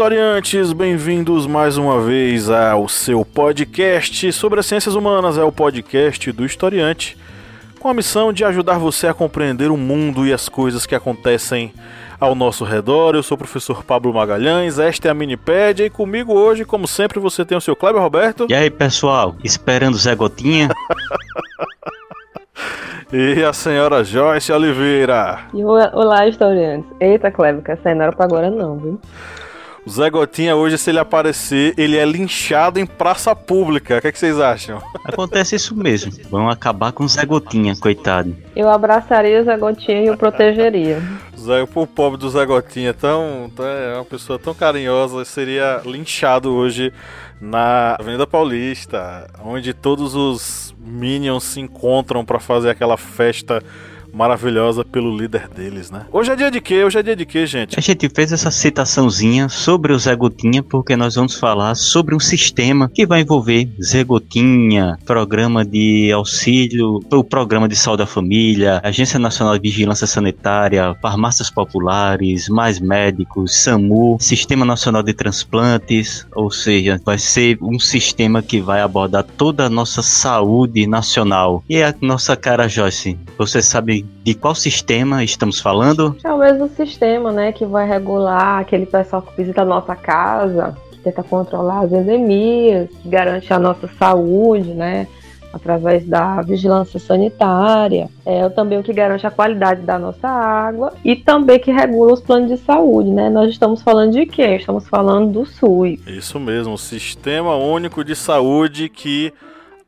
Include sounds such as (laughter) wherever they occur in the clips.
Historiantes! Bem-vindos mais uma vez ao seu podcast sobre as ciências humanas. É o podcast do historiante, com a missão de ajudar você a compreender o mundo e as coisas que acontecem ao nosso redor. Eu sou o professor Pablo Magalhães, esta é a Minipédia e comigo hoje, como sempre, você tem o seu Kleber Roberto. E aí, pessoal, esperando Zé Gotinha? (laughs) E a senhora Joyce Oliveira. E o- olá, historiantes. Eita, Cleber, que essa aí não era pra agora não, viu? O Zé Gotinha hoje, se ele aparecer, ele é linchado em praça pública. O que, é que vocês acham? Acontece isso mesmo. Vão acabar com o Zé Gotinha, coitado. Eu abraçaria o Zé Gotinha e o protegeria. Zé, o pobre do Zé Gotinha, tão, tão- é uma pessoa tão carinhosa, seria linchado hoje na Avenida Paulista, onde todos os Minions se encontram pra fazer aquela festa maravilhosa pelo líder deles, né? Hoje é dia de quê? Hoje é dia de quê, gente? A gente fez essa citaçãozinha sobre o Zé Gotinha porque nós vamos falar sobre um sistema que vai envolver Zé Gotinha, programa de auxílio, o programa de saúde da família, Agência Nacional de Vigilância Sanitária, farmácias populares, mais médicos, SAMU, Sistema Nacional de Transplantes, ou seja, vai ser um sistema que vai abordar toda a nossa saúde nacional. E a nossa cara Joyce, você sabe de qual sistema estamos falando? É o mesmo sistema, né, que vai regular aquele pessoal que visita a nossa casa, que tenta controlar as endemias, que garante a nossa saúde, né, através da vigilância sanitária. É também o que garante a qualidade da nossa água e também que regula os planos de saúde, né. Nós estamos falando de quê? Estamos falando do SUS. Isso mesmo, o Sistema Único de Saúde que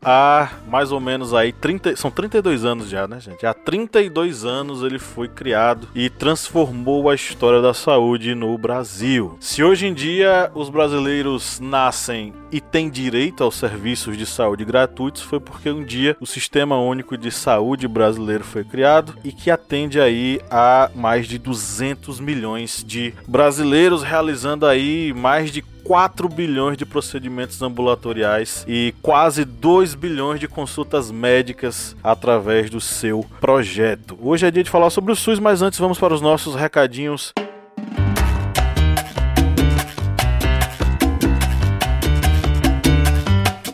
há mais ou menos aí 30, são 32 anos já, né, gente? Há 32 anos ele foi criado e transformou a história da saúde no Brasil. Se hoje em dia os brasileiros nascem e têm direito aos serviços de saúde gratuitos, foi porque um dia o Sistema Único de Saúde brasileiro foi criado e que atende aí a mais de 200 milhões de brasileiros realizando aí mais de 4 bilhões de procedimentos ambulatoriais e quase 2 bilhões de consultas médicas através do seu projeto. Hoje é dia de falar sobre o SUS, mas antes vamos para os nossos recadinhos.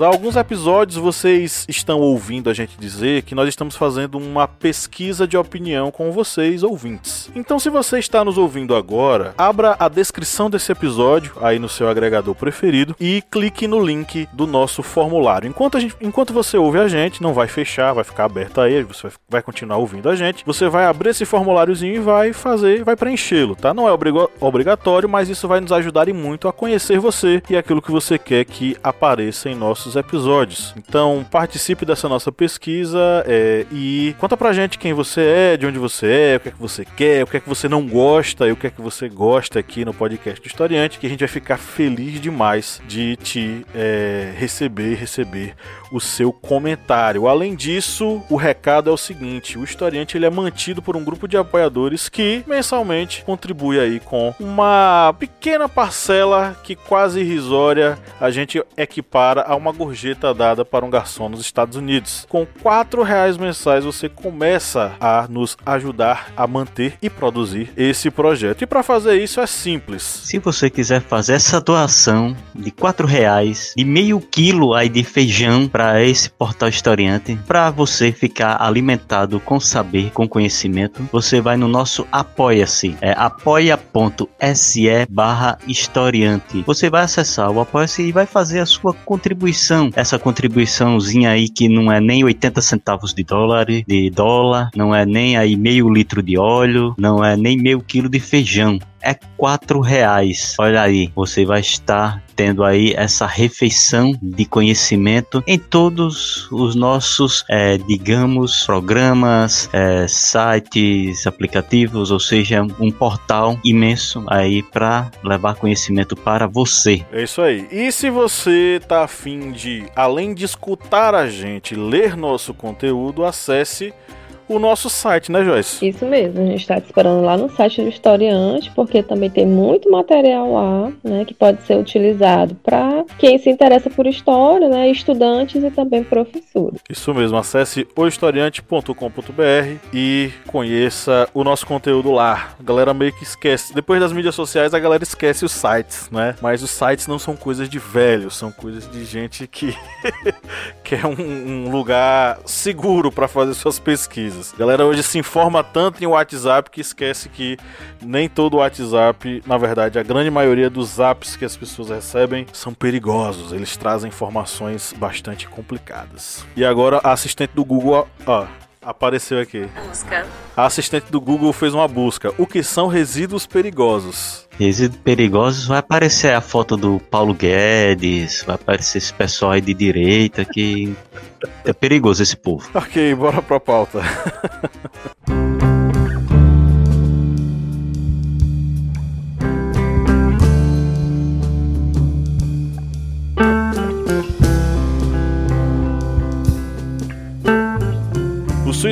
Há alguns episódios vocês estão ouvindo a gente dizer que nós estamos fazendo uma pesquisa de opinião com vocês, ouvintes. Então, se você está nos ouvindo agora, abra a descrição desse episódio aí no seu agregador preferido e clique no link do nosso formulário. Enquanto, gente, enquanto você ouve a gente, não vai fechar, vai ficar aberto aí, você vai, continuar ouvindo a gente. Você vai abrir esse formuláriozinho e vai fazer, vai preenchê-lo, tá? Não é obrigatório, mas isso vai nos ajudar muito a conhecer você e aquilo que você quer que apareça em nossos episódios. Então participe dessa nossa pesquisa é, e conta pra gente quem você é, de onde você é, o que é que você quer, o que é que você não gosta e o que é que você gosta aqui no podcast do Historiante, que a gente vai ficar feliz demais de te é, receber, receber o seu comentário. Além disso, o recado é o seguinte: o historiante ele é mantido por um grupo de apoiadores que mensalmente contribui aí com uma pequena parcela que quase irrisória a gente equipara a uma gorjeta dada para um garçom nos Estados Unidos. Com quatro reais mensais você começa a nos ajudar a manter e produzir esse projeto. E para fazer isso é simples. Se você quiser fazer essa doação de 4 reais, de meio quilo aí de feijão para esse portal historiante, para você ficar alimentado com saber, com conhecimento, você vai no nosso Apoia-se, é apoia.se barra historiante. Você vai acessar o Apoia-se e vai fazer a sua contribuição. Essa contribuiçãozinha aí que não é nem 80 centavos de dólar, de dólar, não é nem aí meio litro de óleo, não é nem meio quilo de feijão. É quatro reais. Olha aí, você vai estar tendo aí essa refeição de conhecimento em todos os nossos, é, digamos, programas, é, sites, aplicativos, ou seja, um portal imenso aí para levar conhecimento para você. É isso aí. E se você tá afim de, além de escutar a gente, ler nosso conteúdo, acesse o nosso site, né, Joyce? Isso mesmo, a gente está te esperando lá no site do Historiante, porque também tem muito material lá, né, que pode ser utilizado para quem se interessa por história, né, estudantes e também professores. Isso mesmo, acesse ohistoriante.com.br e conheça o nosso conteúdo lá. A galera meio que esquece, depois das mídias sociais a galera esquece os sites, né? Mas os sites não são coisas de velho, são coisas de gente que (laughs) quer um, um lugar seguro para fazer suas pesquisas coisas. A galera hoje se informa tanto em WhatsApp que esquece que nem todo WhatsApp, na verdade, a grande maioria dos apps que as pessoas recebem são perigosos. Eles trazem informações bastante complicadas. E agora a assistente do Google, ó, apareceu aqui. Busca. A assistente do Google fez uma busca. O que são resíduos perigosos? Resíduos perigosos vai aparecer a foto do Paulo Guedes, vai aparecer esse pessoal aí de direita que é perigoso esse povo. Ok, bora pra pauta. (laughs)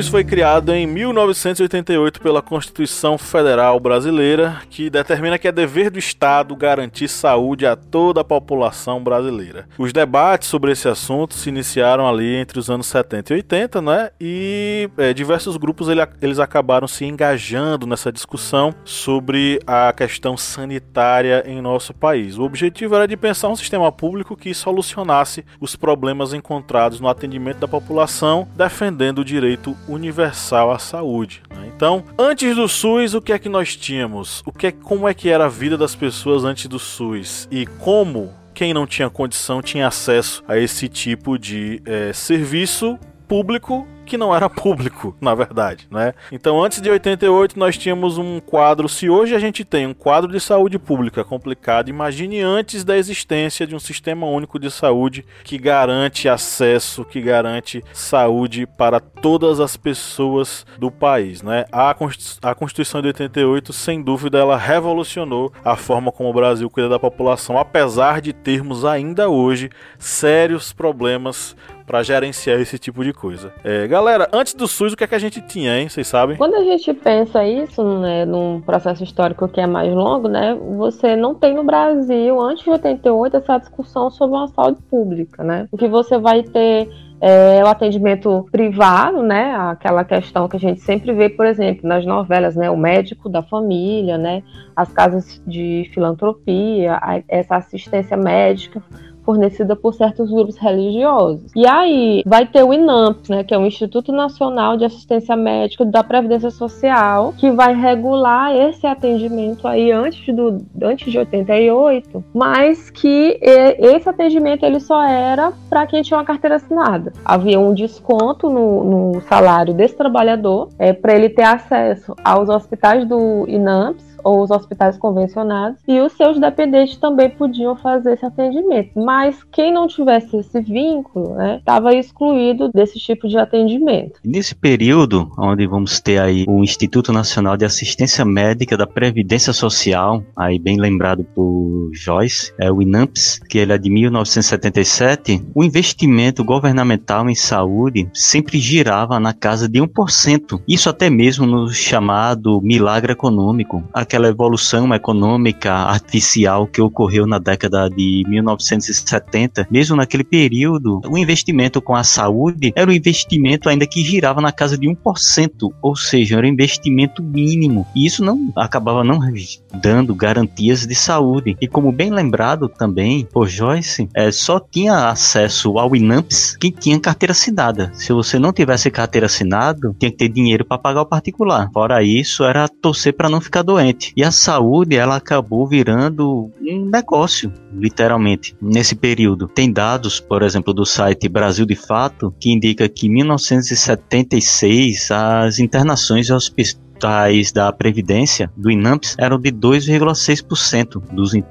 Foi criado em 1988 pela Constituição Federal Brasileira, que determina que é dever do Estado garantir saúde a toda a população brasileira. Os debates sobre esse assunto se iniciaram ali entre os anos 70 e 80, né? E é, diversos grupos ele, eles acabaram se engajando nessa discussão sobre a questão sanitária em nosso país. O objetivo era de pensar um sistema público que solucionasse os problemas encontrados no atendimento da população, defendendo o direito universal à saúde. Né? Então, antes do SUS, o que é que nós tínhamos? O que é, como é que era a vida das pessoas antes do SUS e como quem não tinha condição tinha acesso a esse tipo de é, serviço público que não era (laughs) público, na verdade, né? Então, antes de 88, nós tínhamos um quadro. Se hoje a gente tem um quadro de saúde pública complicado, imagine antes da existência de um sistema único de saúde que garante acesso, que garante saúde para todas as pessoas do país, né? A Constituição de 88, sem dúvida, ela revolucionou a forma como o Brasil cuida da população, apesar de termos ainda hoje sérios problemas para gerenciar esse tipo de coisa. É, galera, antes do SUS, o que é que a gente tinha, hein? Vocês sabem? Quando a gente pensa isso, né, num processo histórico que é mais longo, né, você não tem no Brasil, antes de 88, essa discussão sobre uma saúde pública, né? O que você vai ter é, o atendimento privado, né? Aquela questão que a gente sempre vê, por exemplo, nas novelas, né? O médico da família, né? As casas de filantropia, essa assistência médica fornecida por certos grupos religiosos. E aí vai ter o INAMP, né, que é o Instituto Nacional de Assistência Médica da Previdência Social, que vai regular esse atendimento aí antes, do, antes de 88, mas que esse atendimento ele só era para quem tinha uma carteira assinada. Havia um desconto no, no salário desse trabalhador é, para ele ter acesso aos hospitais do INAMPS ou os hospitais convencionados, e os seus dependentes também podiam fazer esse atendimento. Mas quem não tivesse esse vínculo, né, estava excluído desse tipo de atendimento. Nesse período, onde vamos ter aí o Instituto Nacional de Assistência Médica da Previdência Social, aí bem lembrado por Joyce, é o INAMPS, que ele é de 1977, o investimento governamental em saúde sempre girava na casa de 1%. Isso até mesmo no chamado milagre econômico, aquela evolução econômica artificial que ocorreu na década de 1970, mesmo naquele período, o investimento com a saúde era um investimento ainda que girava na casa de 1%, ou seja, era um investimento mínimo. E isso não acabava não dando garantias de saúde. E como bem lembrado também por Joyce, é, só tinha acesso ao INAMPS quem tinha carteira assinada. Se você não tivesse carteira assinada, tinha que ter dinheiro para pagar o particular. Fora isso, era torcer para não ficar doente. E a saúde, ela acabou virando um negócio, literalmente, nesse período. Tem dados, por exemplo, do site Brasil de Fato, que indica que em 1976 as internações hospitais da Previdência, do INAMPS, eram de 2,6%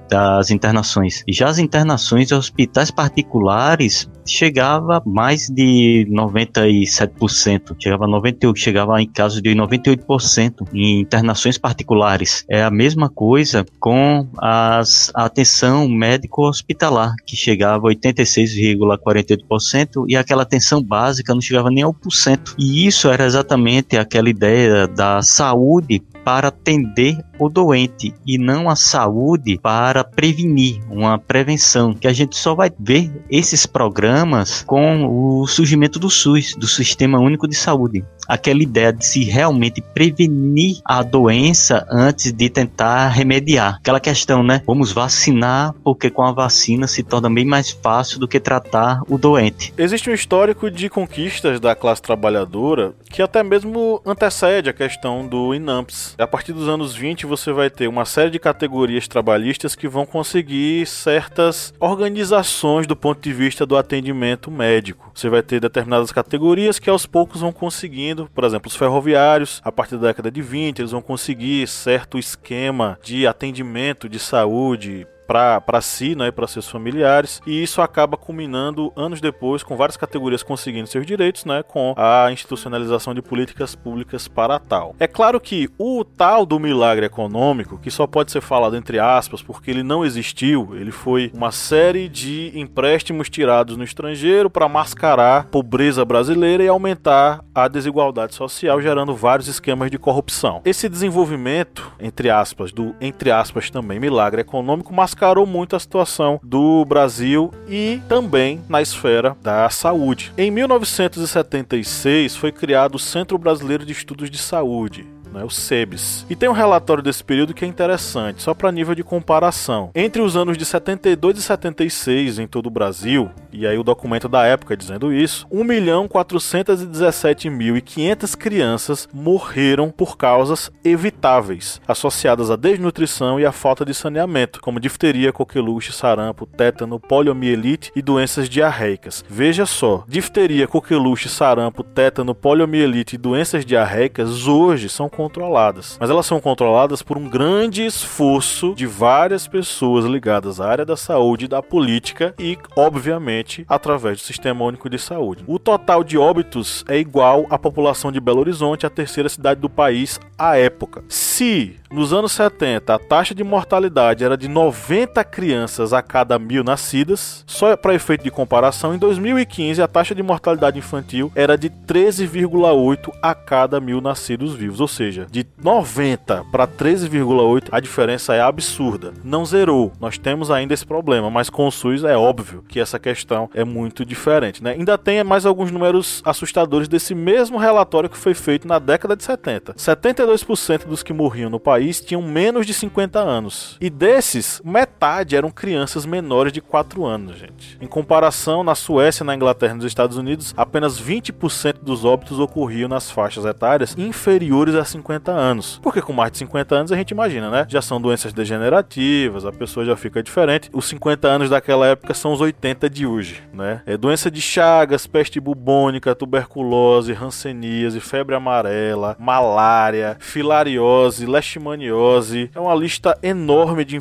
das internações. E já as internações de hospitais particulares chegava mais de 97%, chegava a 98%, chegava em casos de 98% em internações particulares. É a mesma coisa com as, a atenção médico-hospitalar, que chegava a 86,48% e aquela atenção básica não chegava nem ao por cento. E isso era exatamente aquela ideia da saúde para atender o doente e não a saúde para prevenir, uma prevenção, que a gente só vai ver esses programas com o surgimento do SUS, do Sistema Único de Saúde aquela ideia de se realmente prevenir a doença antes de tentar remediar. Aquela questão, né? Vamos vacinar porque com a vacina se torna bem mais fácil do que tratar o doente. Existe um histórico de conquistas da classe trabalhadora que até mesmo antecede a questão do INAMPS. A partir dos anos 20 você vai ter uma série de categorias trabalhistas que vão conseguir certas organizações do ponto de vista do atendimento médico. Você vai ter determinadas categorias que aos poucos vão conseguindo por exemplo, os ferroviários, a partir da década de 20, eles vão conseguir certo esquema de atendimento de saúde para si, né, para seus familiares, e isso acaba culminando anos depois com várias categorias conseguindo seus direitos, né, com a institucionalização de políticas públicas para tal. É claro que o tal do milagre econômico, que só pode ser falado entre aspas, porque ele não existiu, ele foi uma série de empréstimos tirados no estrangeiro para mascarar a pobreza brasileira e aumentar a desigualdade social, gerando vários esquemas de corrupção. Esse desenvolvimento, entre aspas, do entre aspas também milagre econômico, mas mascarou muito a situação do Brasil e também na esfera da saúde. Em 1976 foi criado o Centro Brasileiro de Estudos de Saúde, né, o SEBS. E tem um relatório desse período que é interessante, só para nível de comparação. Entre os anos de 72 e 76 em todo o Brasil, e aí o documento da época dizendo isso, 1.417.500 crianças morreram por causas evitáveis, associadas à desnutrição e à falta de saneamento, como difteria, coqueluche, sarampo, tétano, poliomielite e doenças diarreicas. Veja só, difteria, coqueluche, sarampo, tétano, poliomielite e doenças diarreicas hoje são controladas. Mas elas são controladas por um grande esforço de várias pessoas ligadas à área da saúde da política e, obviamente, através do Sistema Único de Saúde. O total de óbitos é igual à população de Belo Horizonte, a terceira cidade do país à época. Se nos anos 70 a taxa de mortalidade era de 90 crianças a cada mil nascidas, só para efeito de comparação, em 2015 a taxa de mortalidade infantil era de 13,8 a cada mil nascidos vivos, ou seja, seja, de 90 para 13,8, a diferença é absurda. Não zerou. Nós temos ainda esse problema, mas com o SUS é óbvio que essa questão é muito diferente, né? Ainda tem mais alguns números assustadores desse mesmo relatório que foi feito na década de 70. 72% dos que morriam no país tinham menos de 50 anos. E desses, metade eram crianças menores de 4 anos, gente. Em comparação, na Suécia, na Inglaterra e nos Estados Unidos, apenas 20% dos óbitos ocorriam nas faixas etárias inferiores a 50 anos. Porque com mais de 50 anos a gente imagina, né? Já são doenças degenerativas, a pessoa já fica diferente. Os 50 anos daquela época são os 80 de hoje, né? É doença de Chagas, peste bubônica, tuberculose, hanseníase, febre amarela, malária, filariose, leishmaniose. É uma lista enorme de,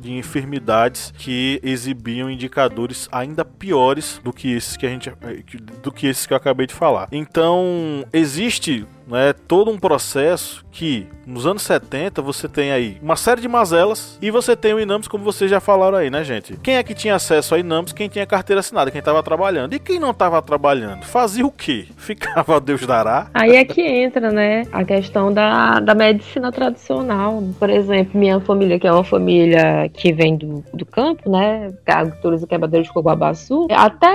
de enfermidades que exibiam indicadores ainda piores do que esses que a gente do que esses que eu acabei de falar. Então, existe né, todo um processo que nos anos 70 você tem aí uma série de mazelas e você tem o Inames, como vocês já falaram aí, né, gente? Quem é que tinha acesso ao Inames? Quem tinha carteira assinada, quem estava trabalhando. E quem não estava trabalhando? Fazia o quê? (laughs) Ficava Deus dará. Aí é que entra, né, a questão da, da medicina tradicional. Por exemplo, minha família, que é uma família que vem do, do campo, né, agricultores e quebradeiros de Coguabaçu, até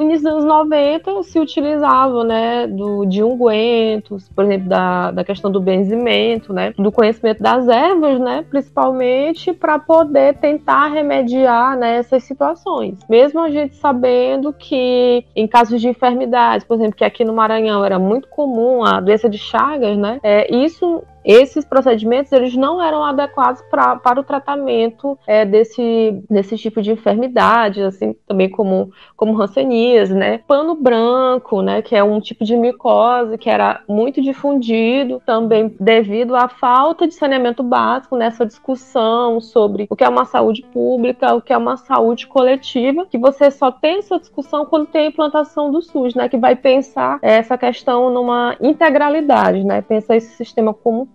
no início dos anos 90 se utilizava, né, do, de ungüentos, por exemplo, da, da questão do benzimento, né, do conhecimento das ervas, né, principalmente para poder tentar remediar né, essas situações. Mesmo a gente sabendo que em casos de enfermidades, por exemplo, que aqui no Maranhão era muito comum a doença de Chagas, né, é, isso esses procedimentos eles não eram adequados pra, para o tratamento é, desse, desse tipo de enfermidade, assim, também como, como hanseníase, né? Pano branco, né, que é um tipo de micose que era muito difundido, também devido à falta de saneamento básico nessa discussão sobre o que é uma saúde pública, o que é uma saúde coletiva, que você só tem essa discussão quando tem a implantação do SUS, né, que vai pensar essa questão numa integralidade, né, pensar esse sistema como um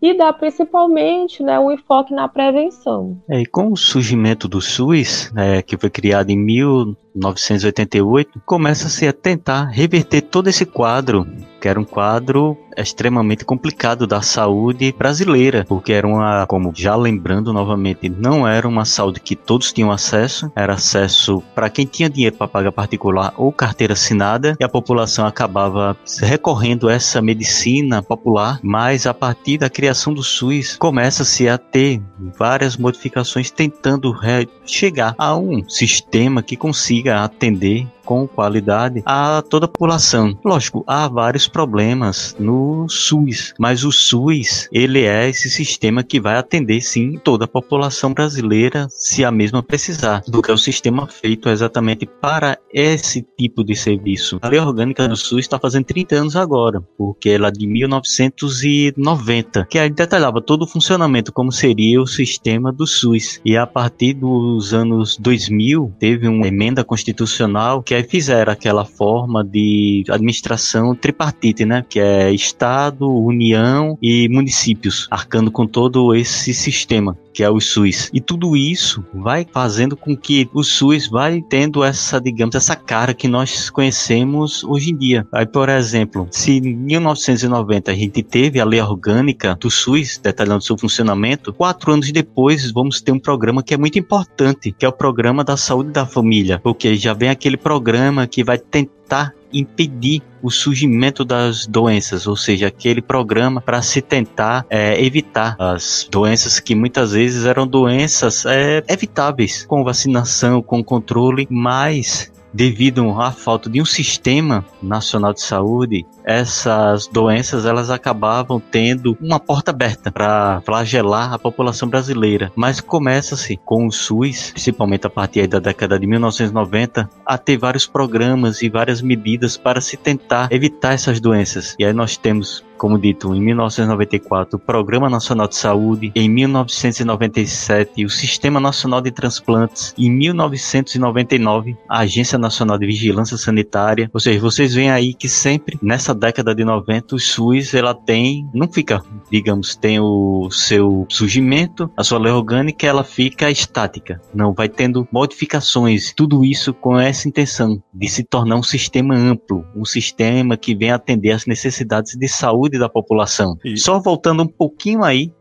e dar principalmente, né, um enfoque na prevenção. É, e com o surgimento do SUS, né, que foi criado em 1988, começa-se a tentar reverter todo esse quadro que era um quadro extremamente complicado da saúde brasileira, porque era uma, como já lembrando novamente, não era uma saúde que todos tinham acesso, era acesso para quem tinha dinheiro para pagar particular ou carteira assinada, e a população acabava recorrendo a essa medicina popular, mas a partir da criação do SUS começa-se a ter várias modificações tentando chegar a um sistema que consiga atender com qualidade a toda a população. Lógico, há vários problemas no SUS, mas o SUS, ele é esse sistema que vai atender sim toda a população brasileira se a mesma precisar, do que é o sistema feito exatamente para esse tipo de serviço. A lei orgânica do SUS está fazendo 30 anos agora, porque ela é de 1990, que aí detalhava todo o funcionamento, como seria o sistema do SUS. E a partir dos anos 2000, teve uma emenda constitucional que aí fizeram aquela forma de administração tripartite, né? Que é Estado, União e municípios, arcando com todo esse sistema que é o SUS. E tudo isso vai fazendo com que o SUS vai tendo essa, digamos, essa cara que nós conhecemos hoje em dia. Aí, por exemplo, se em 1990 a gente teve a lei orgânica do SUS, detalhando seu funcionamento, quatro anos depois vamos ter um programa que é muito importante, que é o programa da saúde da família, porque já vem aquele programa que vai tentar impedir o surgimento das doenças, ou seja, aquele programa para se tentar é, evitar as doenças que muitas vezes eram doenças é, evitáveis com vacinação, com controle, mas devido à falta de um sistema nacional de saúde, essas doenças elas acabavam tendo uma porta aberta para flagelar a população brasileira. Mas começa-se com o SUS, principalmente a partir da década de 1990, a ter vários programas e várias medidas para se tentar evitar essas doenças. E aí nós temos como dito, em 1994, o Programa Nacional de Saúde, em 1997, o Sistema Nacional de Transplantes, em 1999, a Agência Nacional de Vigilância Sanitária. Ou seja, vocês veem aí que sempre nessa década de 90 o SUS ela tem, não fica, digamos, tem o seu surgimento, a sua lei orgânica, ela fica estática. Não, vai tendo modificações, tudo isso com essa intenção de se tornar um sistema amplo, um sistema que vem atender às necessidades de saúde saúde da população. E... Só voltando um pouquinho aí,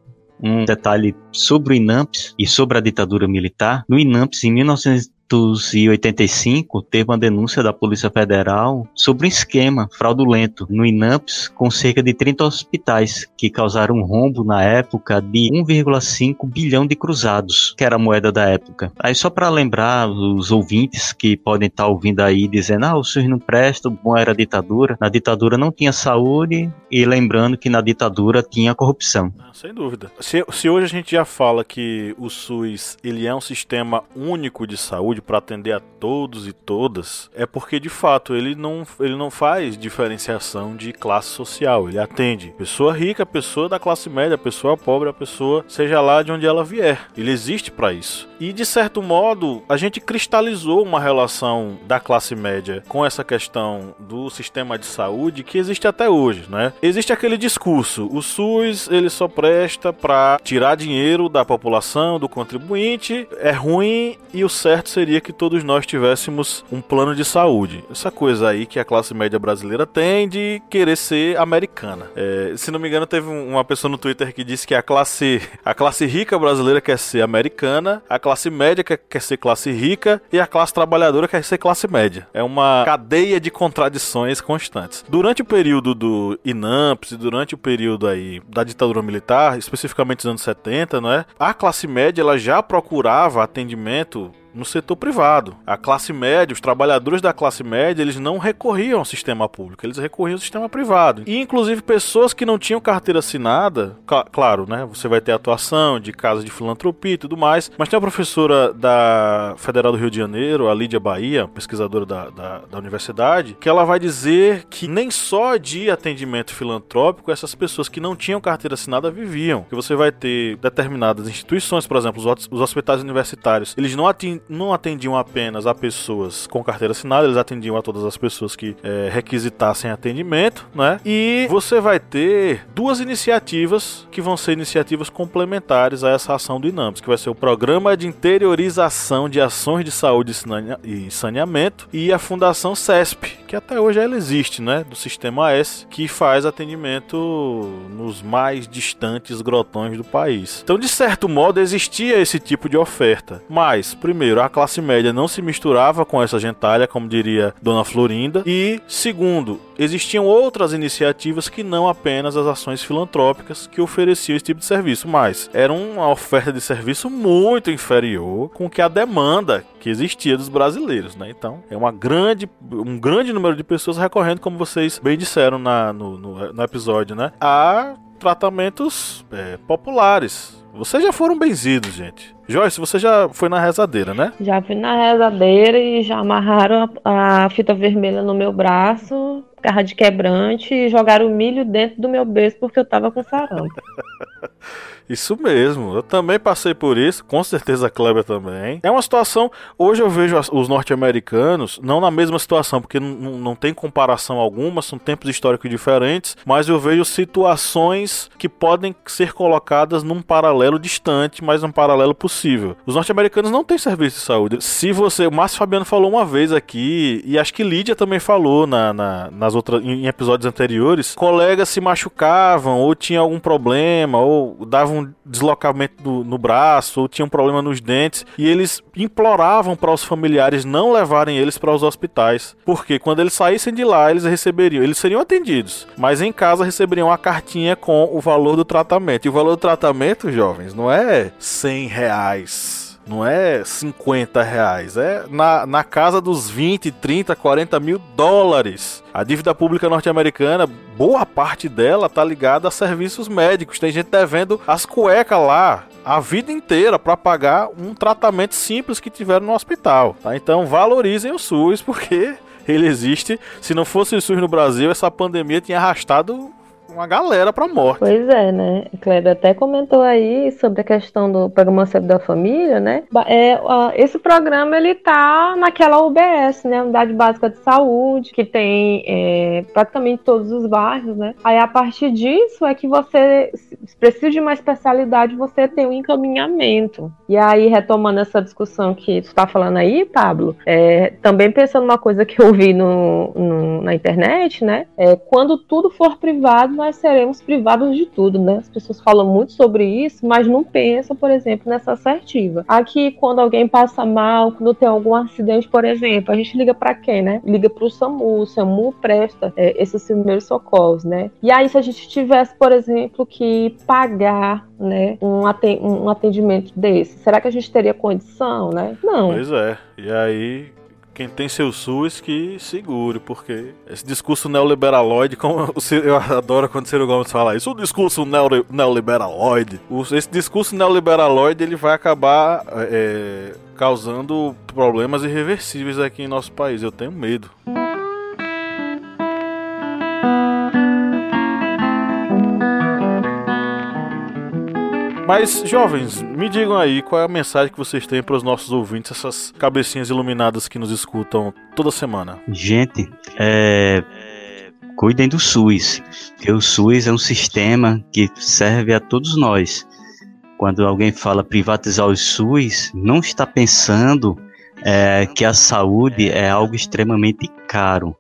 um detalhe sobre o INAMPS e sobre a ditadura militar. No INAMPS, em 1900 1985, teve uma denúncia da Polícia Federal sobre um esquema fraudulento no INAMPS com cerca de 30 hospitais que causaram um rombo na época de 1,5 bilhão de cruzados, que era a moeda da época. Aí só para lembrar os ouvintes que podem estar tá ouvindo aí dizendo: "Ah, o SUS não presta, bom era ditadura". Na ditadura não tinha saúde e lembrando que na ditadura tinha corrupção. Ah, sem dúvida. Se, se hoje a gente já fala que o SUS ele é um sistema único de saúde para atender a todos e todas, é porque de fato ele não, ele não faz diferenciação de classe social. Ele atende pessoa rica, pessoa da classe média, pessoa pobre, a pessoa seja lá de onde ela vier. Ele existe para isso. E de certo modo, a gente cristalizou uma relação da classe média com essa questão do sistema de saúde que existe até hoje, né? Existe aquele discurso, o SUS ele só presta para tirar dinheiro da população, do contribuinte, é ruim e o certo seria seria que todos nós tivéssemos um plano de saúde. Essa coisa aí que a classe média brasileira tem de querer ser americana. É, se não me engano, teve uma pessoa no Twitter que disse que a classe, a classe rica brasileira quer ser americana, a classe média quer, quer ser classe rica e a classe trabalhadora quer ser classe média. É uma cadeia de contradições constantes. Durante o período do INAMPS, durante o período aí da ditadura militar, especificamente nos anos 70, não é? A classe média ela já procurava atendimento no setor privado. A classe média, os trabalhadores da classe média, eles não recorriam ao sistema público, eles recorriam ao sistema privado. E inclusive pessoas que não tinham carteira assinada, cl claro, né? Você vai ter atuação de casa de filantropia e tudo mais, mas tem uma professora da Federal do Rio de Janeiro, a Lídia Bahia, pesquisadora da, da, da universidade, que ela vai dizer que nem só de atendimento filantrópico essas pessoas que não tinham carteira assinada viviam. Que você vai ter determinadas instituições, por exemplo, os hospitais universitários, eles não, não atendiam apenas a pessoas com carteira assinada, eles atendiam a todas as pessoas que é, requisitassem atendimento, né? E você vai ter duas iniciativas que vão ser iniciativas complementares a essa ação do INAMPS, que vai ser o Programa de Interiorização de Ações de Saúde e Saneamento e a Fundação CESP, que até hoje ela existe, né? Do Sistema S, que faz atendimento nos mais distantes grotões do país. Então, de certo modo, existia esse tipo de oferta. Mas, primeiro, a classe média não se misturava com essa gentalha, como diria Dona Florinda. E, segundo, existiam outras iniciativas que não apenas as ações filantrópicas que ofereciam esse tipo de serviço, mas era uma oferta de serviço muito inferior com que a demanda que existia dos brasileiros, né? Então, é uma grande, um grande número de pessoas recorrendo, como vocês bem disseram na, no, no, no episódio, né? A tratamentos é, populares. Vocês já foram benzidos, gente. Joyce, você já foi na rezadeira, né? Já fui na rezadeira e já amarraram a, a fita vermelha no meu braço, garra de quebrante e jogaram milho dentro do meu berço porque eu tava com sarampo. (laughs) Isso mesmo, eu também passei por isso, com certeza a Kleber também. É uma situação, hoje eu vejo os norte-americanos, não na mesma situação, porque não tem comparação alguma, são tempos históricos diferentes, mas eu vejo situações que podem ser colocadas num paralelo distante, mas um paralelo possível. Os norte-americanos não têm serviço de saúde. Se você, o Márcio Fabiano falou uma vez aqui, e acho que Lídia também falou na, na nas outras, em episódios anteriores, colegas se machucavam, ou tinha algum problema, ou davam um deslocamento do, no braço ou tinham um problema nos dentes e eles imploravam para os familiares não levarem eles para os hospitais, porque quando eles saíssem de lá eles receberiam, eles seriam atendidos, mas em casa receberiam uma cartinha com o valor do tratamento. E o valor do tratamento, jovens, não é 100 reais não é 50 reais, é na, na casa dos 20, 30, 40 mil dólares. A dívida pública norte-americana, boa parte dela tá ligada a serviços médicos. Tem gente devendo as cuecas lá a vida inteira para pagar um tratamento simples que tiveram no hospital. Tá? Então valorizem o SUS porque ele existe. Se não fosse o SUS no Brasil, essa pandemia tinha arrastado uma galera pra morte. Pois é, né? Kleber até comentou aí sobre a questão do programa Sebe da Família, né? É, esse programa, ele tá naquela UBS, né? Unidade Básica de Saúde, que tem é, praticamente todos os bairros, né? Aí, a partir disso, é que você, precisa de uma especialidade, você tem um encaminhamento. E aí, retomando essa discussão que tu está falando aí, Pablo, é, também pensando uma coisa que eu vi no, no, na internet, né? É, quando tudo for privado, nós seremos privados de tudo, né? As pessoas falam muito sobre isso, mas não pensam, por exemplo, nessa assertiva. Aqui, quando alguém passa mal, quando tem algum acidente, por exemplo, a gente liga para quem, né? Liga para o SAMU, o SAMU presta é, esses primeiros socorros, né? E aí, se a gente tivesse, por exemplo, que pagar, né, um atendimento desse, será que a gente teria condição, né? Não. Pois é. E aí, quem tem seu SUS que segure, porque esse discurso neoliberaloide, como (laughs) eu adoro quando o Ciro Gomes fala isso, o discurso neoliberaloide, esse discurso neoliberaloide ele vai acabar é, causando problemas irreversíveis aqui em nosso país. Eu tenho medo. Mas, jovens, me digam aí qual é a mensagem que vocês têm para os nossos ouvintes, essas cabecinhas iluminadas que nos escutam toda semana. Gente, é, cuidem do SUS, porque o SUS é um sistema que serve a todos nós. Quando alguém fala privatizar o SUS, não está pensando é, que a saúde é algo extremamente caro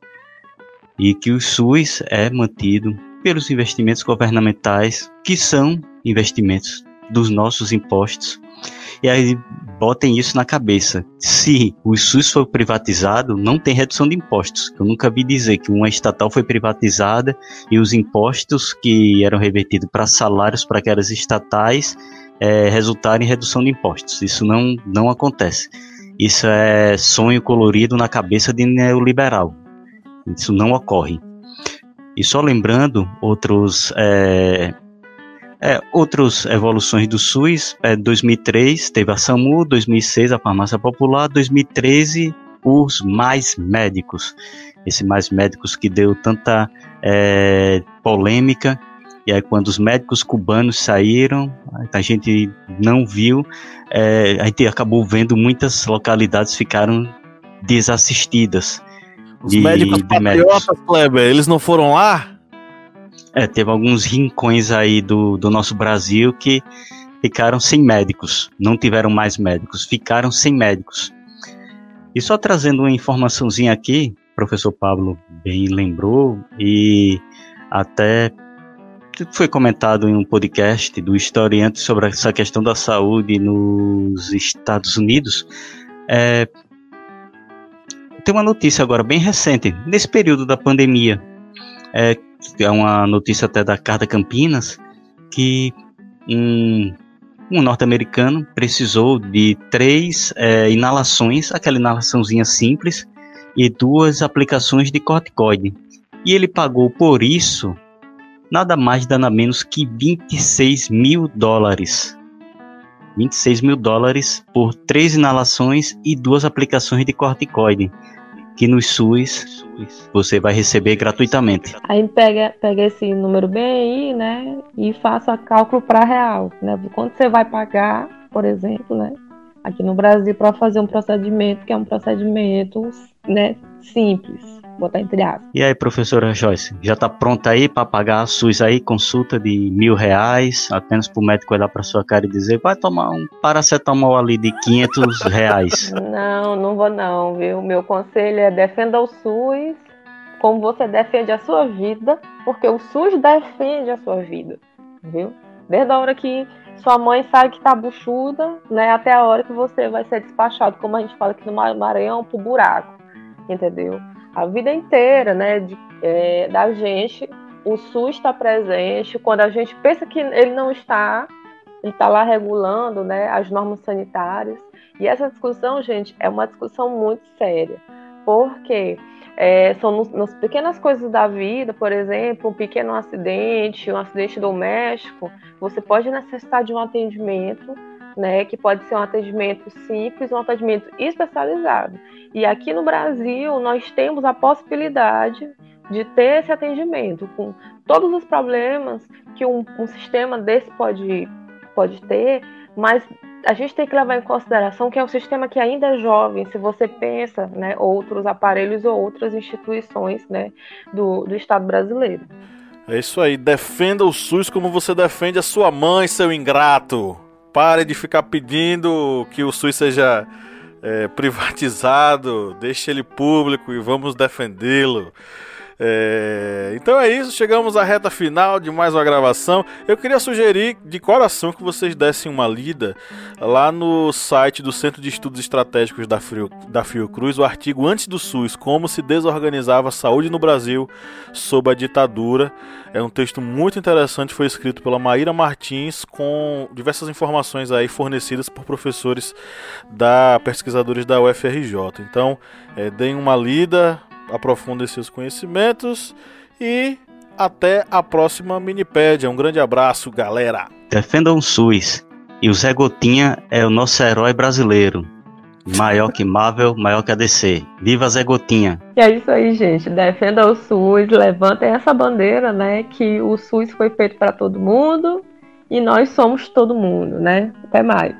e que o SUS é mantido pelos investimentos governamentais, que são investimentos dos nossos impostos. E aí botem isso na cabeça. Se o SUS for privatizado, não tem redução de impostos. Eu nunca vi dizer que uma estatal foi privatizada e os impostos que eram revertidos para salários para aquelas estatais é, resultaram em redução de impostos. Isso não, não acontece. Isso é sonho colorido na cabeça de neoliberal. Isso não ocorre. E só lembrando outros é, é, outras evoluções do SUS, é, 2003 teve a SAMU, 2006 a farmácia popular, 2013 os mais médicos. Esse mais médicos que deu tanta é, polêmica. E aí quando os médicos cubanos saíram, a gente não viu, é, a gente acabou vendo muitas localidades ficaram desassistidas. Os de, médicos de patriotas, Kleber, eles não foram lá? É, teve alguns rincões aí do, do nosso Brasil que ficaram sem médicos, não tiveram mais médicos, ficaram sem médicos. E só trazendo uma informaçãozinha aqui, o professor Pablo bem lembrou, e até foi comentado em um podcast do historiante sobre essa questão da saúde nos Estados Unidos. É, tem uma notícia agora bem recente, nesse período da pandemia, é, é uma notícia até da Carta Campinas, que um, um norte-americano precisou de três é, inalações, aquela inalaçãozinha simples, e duas aplicações de corticoide. E ele pagou por isso nada mais nada menos que 26 mil dólares. 26 mil dólares por três inalações e duas aplicações de corticoide que no SUS você vai receber gratuitamente. Aí pega, pega esse número bem aí, né, e faça cálculo para real, né? Quanto você vai pagar, por exemplo, né, aqui no Brasil para fazer um procedimento que é um procedimento, né, simples botar entre aspas. E aí, professora Joyce, já está pronta aí para pagar a SUS aí, consulta de mil reais, apenas para o médico olhar para sua cara e dizer, vai tomar um paracetamol ali de 500 (laughs) reais. Não, não vou não, viu? Meu conselho é defenda o SUS como você defende a sua vida, porque o SUS defende a sua vida, viu? Desde a hora que sua mãe sabe que tá buchuda, né, até a hora que você vai ser despachado, como a gente fala aqui no Maranhão, pro buraco, entendeu? A vida inteira, né, de, é, da gente, o SUS está presente. Quando a gente pensa que ele não está, ele está lá regulando, né, as normas sanitárias. E essa discussão, gente, é uma discussão muito séria, porque é, são nas pequenas coisas da vida, por exemplo, um pequeno acidente, um acidente doméstico, você pode necessitar de um atendimento né, que pode ser um atendimento simples, um atendimento especializado. E aqui no Brasil nós temos a possibilidade de ter esse atendimento com todos os problemas que um, um sistema desse pode, pode ter, mas a gente tem que levar em consideração que é um sistema que ainda é jovem, se você pensa, né, outros aparelhos ou outras instituições, né, do, do Estado brasileiro. É isso aí, defenda o SUS como você defende a sua mãe, seu ingrato. Pare de ficar pedindo que o SUS seja é, privatizado, deixe ele público e vamos defendê-lo. É, então é isso, chegamos à reta final de mais uma gravação. Eu queria sugerir de coração que vocês dessem uma lida lá no site do Centro de Estudos Estratégicos da, Frio, da Fiocruz, o artigo Antes do SUS, como se desorganizava a saúde no Brasil sob a ditadura. É um texto muito interessante, foi escrito pela Maíra Martins com diversas informações aí fornecidas por professores da pesquisadores da UFRJ. Então, é, deem uma lida, aprofundem seus conhecimentos e até a próxima Minipédia. Um grande abraço, galera. Defendam o SUS. E o Zé Gotinha é o nosso herói brasileiro. Maior que Marvel, maior que a DC. Viva Zé Gotinha! E é isso aí, gente. Defenda o SUS, levantem essa bandeira, né? Que o SUS foi feito para todo mundo e nós somos todo mundo, né? Até mais.